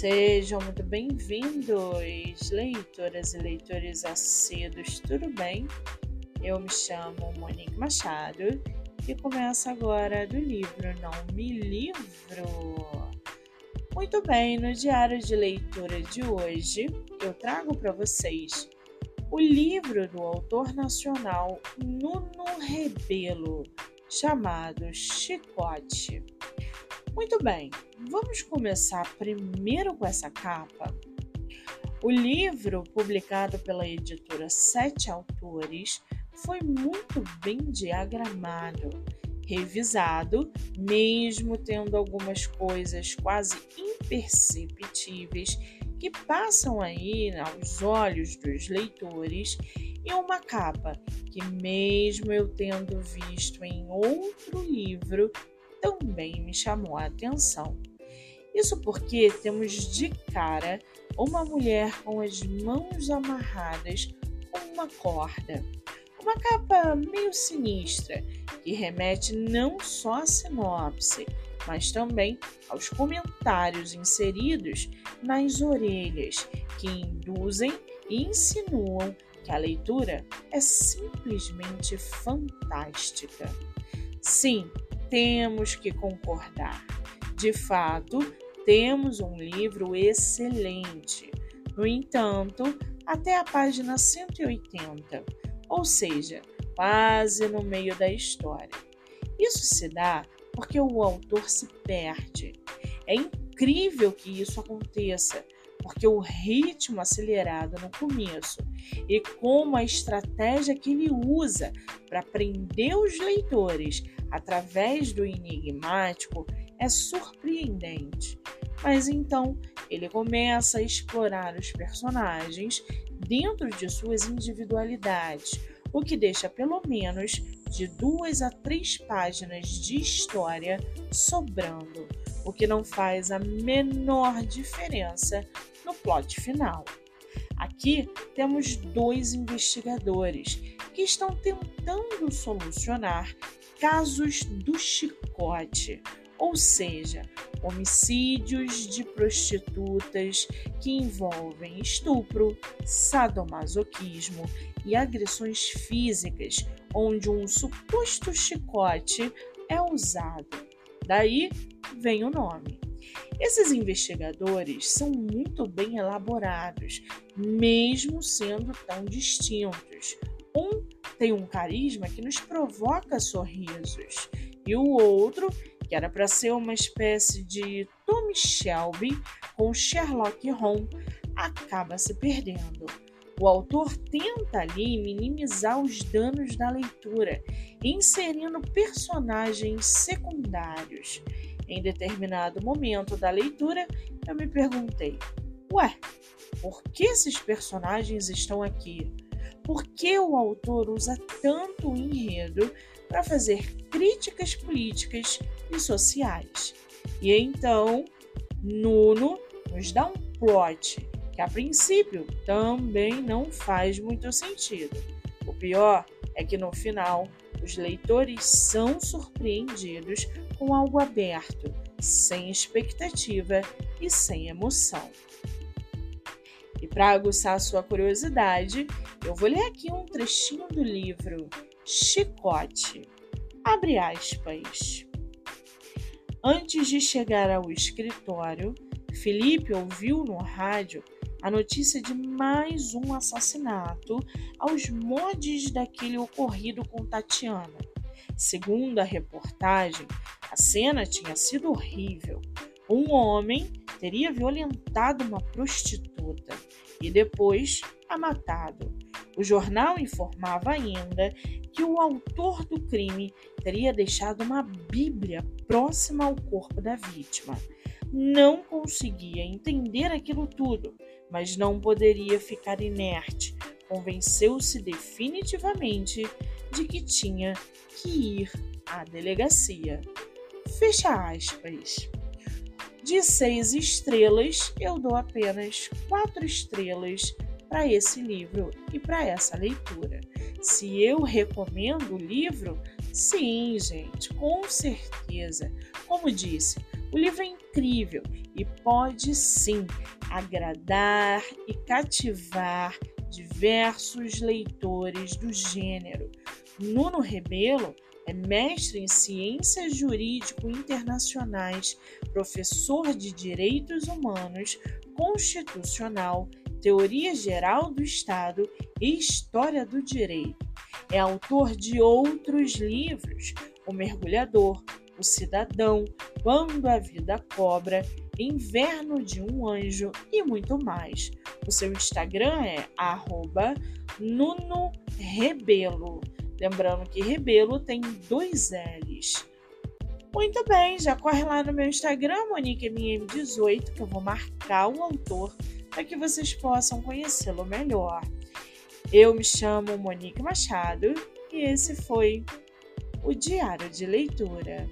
Sejam muito bem-vindos, leitoras e leitores assíduos, tudo bem? Eu me chamo Monique Machado e começo agora do livro Não Me Livro. Muito bem, no diário de leitura de hoje eu trago para vocês o livro do autor nacional Nuno Rebelo, chamado Chicote. Muito bem, vamos começar primeiro com essa capa. O livro, publicado pela editora Sete Autores, foi muito bem diagramado, revisado, mesmo tendo algumas coisas quase imperceptíveis que passam aí aos olhos dos leitores e uma capa que, mesmo eu tendo visto em outro livro, também me chamou a atenção. Isso porque temos de cara uma mulher com as mãos amarradas com uma corda. Uma capa meio sinistra que remete não só à sinopse, mas também aos comentários inseridos nas orelhas que induzem e insinuam que a leitura é simplesmente fantástica. Sim, temos que concordar. De fato, temos um livro excelente. No entanto, até a página 180, ou seja, quase no meio da história. Isso se dá porque o autor se perde. É incrível que isso aconteça, porque o ritmo acelerado no começo e como a estratégia que ele usa para prender os leitores através do enigmático é surpreendente. Mas então ele começa a explorar os personagens dentro de suas individualidades, o que deixa pelo menos de duas a três páginas de história sobrando, o que não faz a menor diferença no plot final. Aqui temos dois investigadores que estão tentando solucionar casos do chicote, ou seja, homicídios de prostitutas que envolvem estupro, sadomasoquismo e agressões físicas, onde um suposto chicote é usado. Daí vem o nome. Esses investigadores são muito bem elaborados, mesmo sendo tão distintos. Um tem um carisma que nos provoca sorrisos, e o outro, que era para ser uma espécie de Tommy Shelby com Sherlock Holmes, acaba se perdendo. O autor tenta ali minimizar os danos da leitura, inserindo personagens secundários. Em determinado momento da leitura, eu me perguntei: ué, por que esses personagens estão aqui? Por que o autor usa tanto o enredo para fazer críticas políticas e sociais. E então, Nuno nos dá um plot que a princípio também não faz muito sentido. O pior é que no final os leitores são surpreendidos com algo aberto, sem expectativa e sem emoção. E para aguçar sua curiosidade, eu vou ler aqui um trechinho do livro Chicote. Abre aspas. Antes de chegar ao escritório, Felipe ouviu no rádio a notícia de mais um assassinato aos modos daquele ocorrido com Tatiana. Segundo a reportagem, a cena tinha sido horrível. Um homem teria violentado uma prostituta e depois a matado. O jornal informava ainda que o autor do crime teria deixado uma Bíblia próxima ao corpo da vítima. Não conseguia entender aquilo tudo, mas não poderia ficar inerte. Convenceu-se definitivamente de que tinha que ir à delegacia. Fecha aspas. De seis estrelas, eu dou apenas quatro estrelas para esse livro e para essa leitura. Se eu recomendo o livro, Sim, gente, com certeza. Como disse, o livro é incrível e pode sim agradar e cativar diversos leitores do gênero. Nuno Rebelo é mestre em Ciências Jurídico Internacionais, professor de Direitos Humanos, Constitucional, Teoria Geral do Estado e História do Direito. É autor de outros livros: O Mergulhador, O Cidadão, Quando a Vida Cobra, Inverno de um Anjo e muito mais. O seu Instagram é @nuno_rebelo. Lembrando que Rebelo tem dois L's. Muito bem, já corre lá no meu Instagram, MoniqueMM18, que eu vou marcar o autor para que vocês possam conhecê-lo melhor. Eu me chamo Monique Machado e esse foi o Diário de Leitura.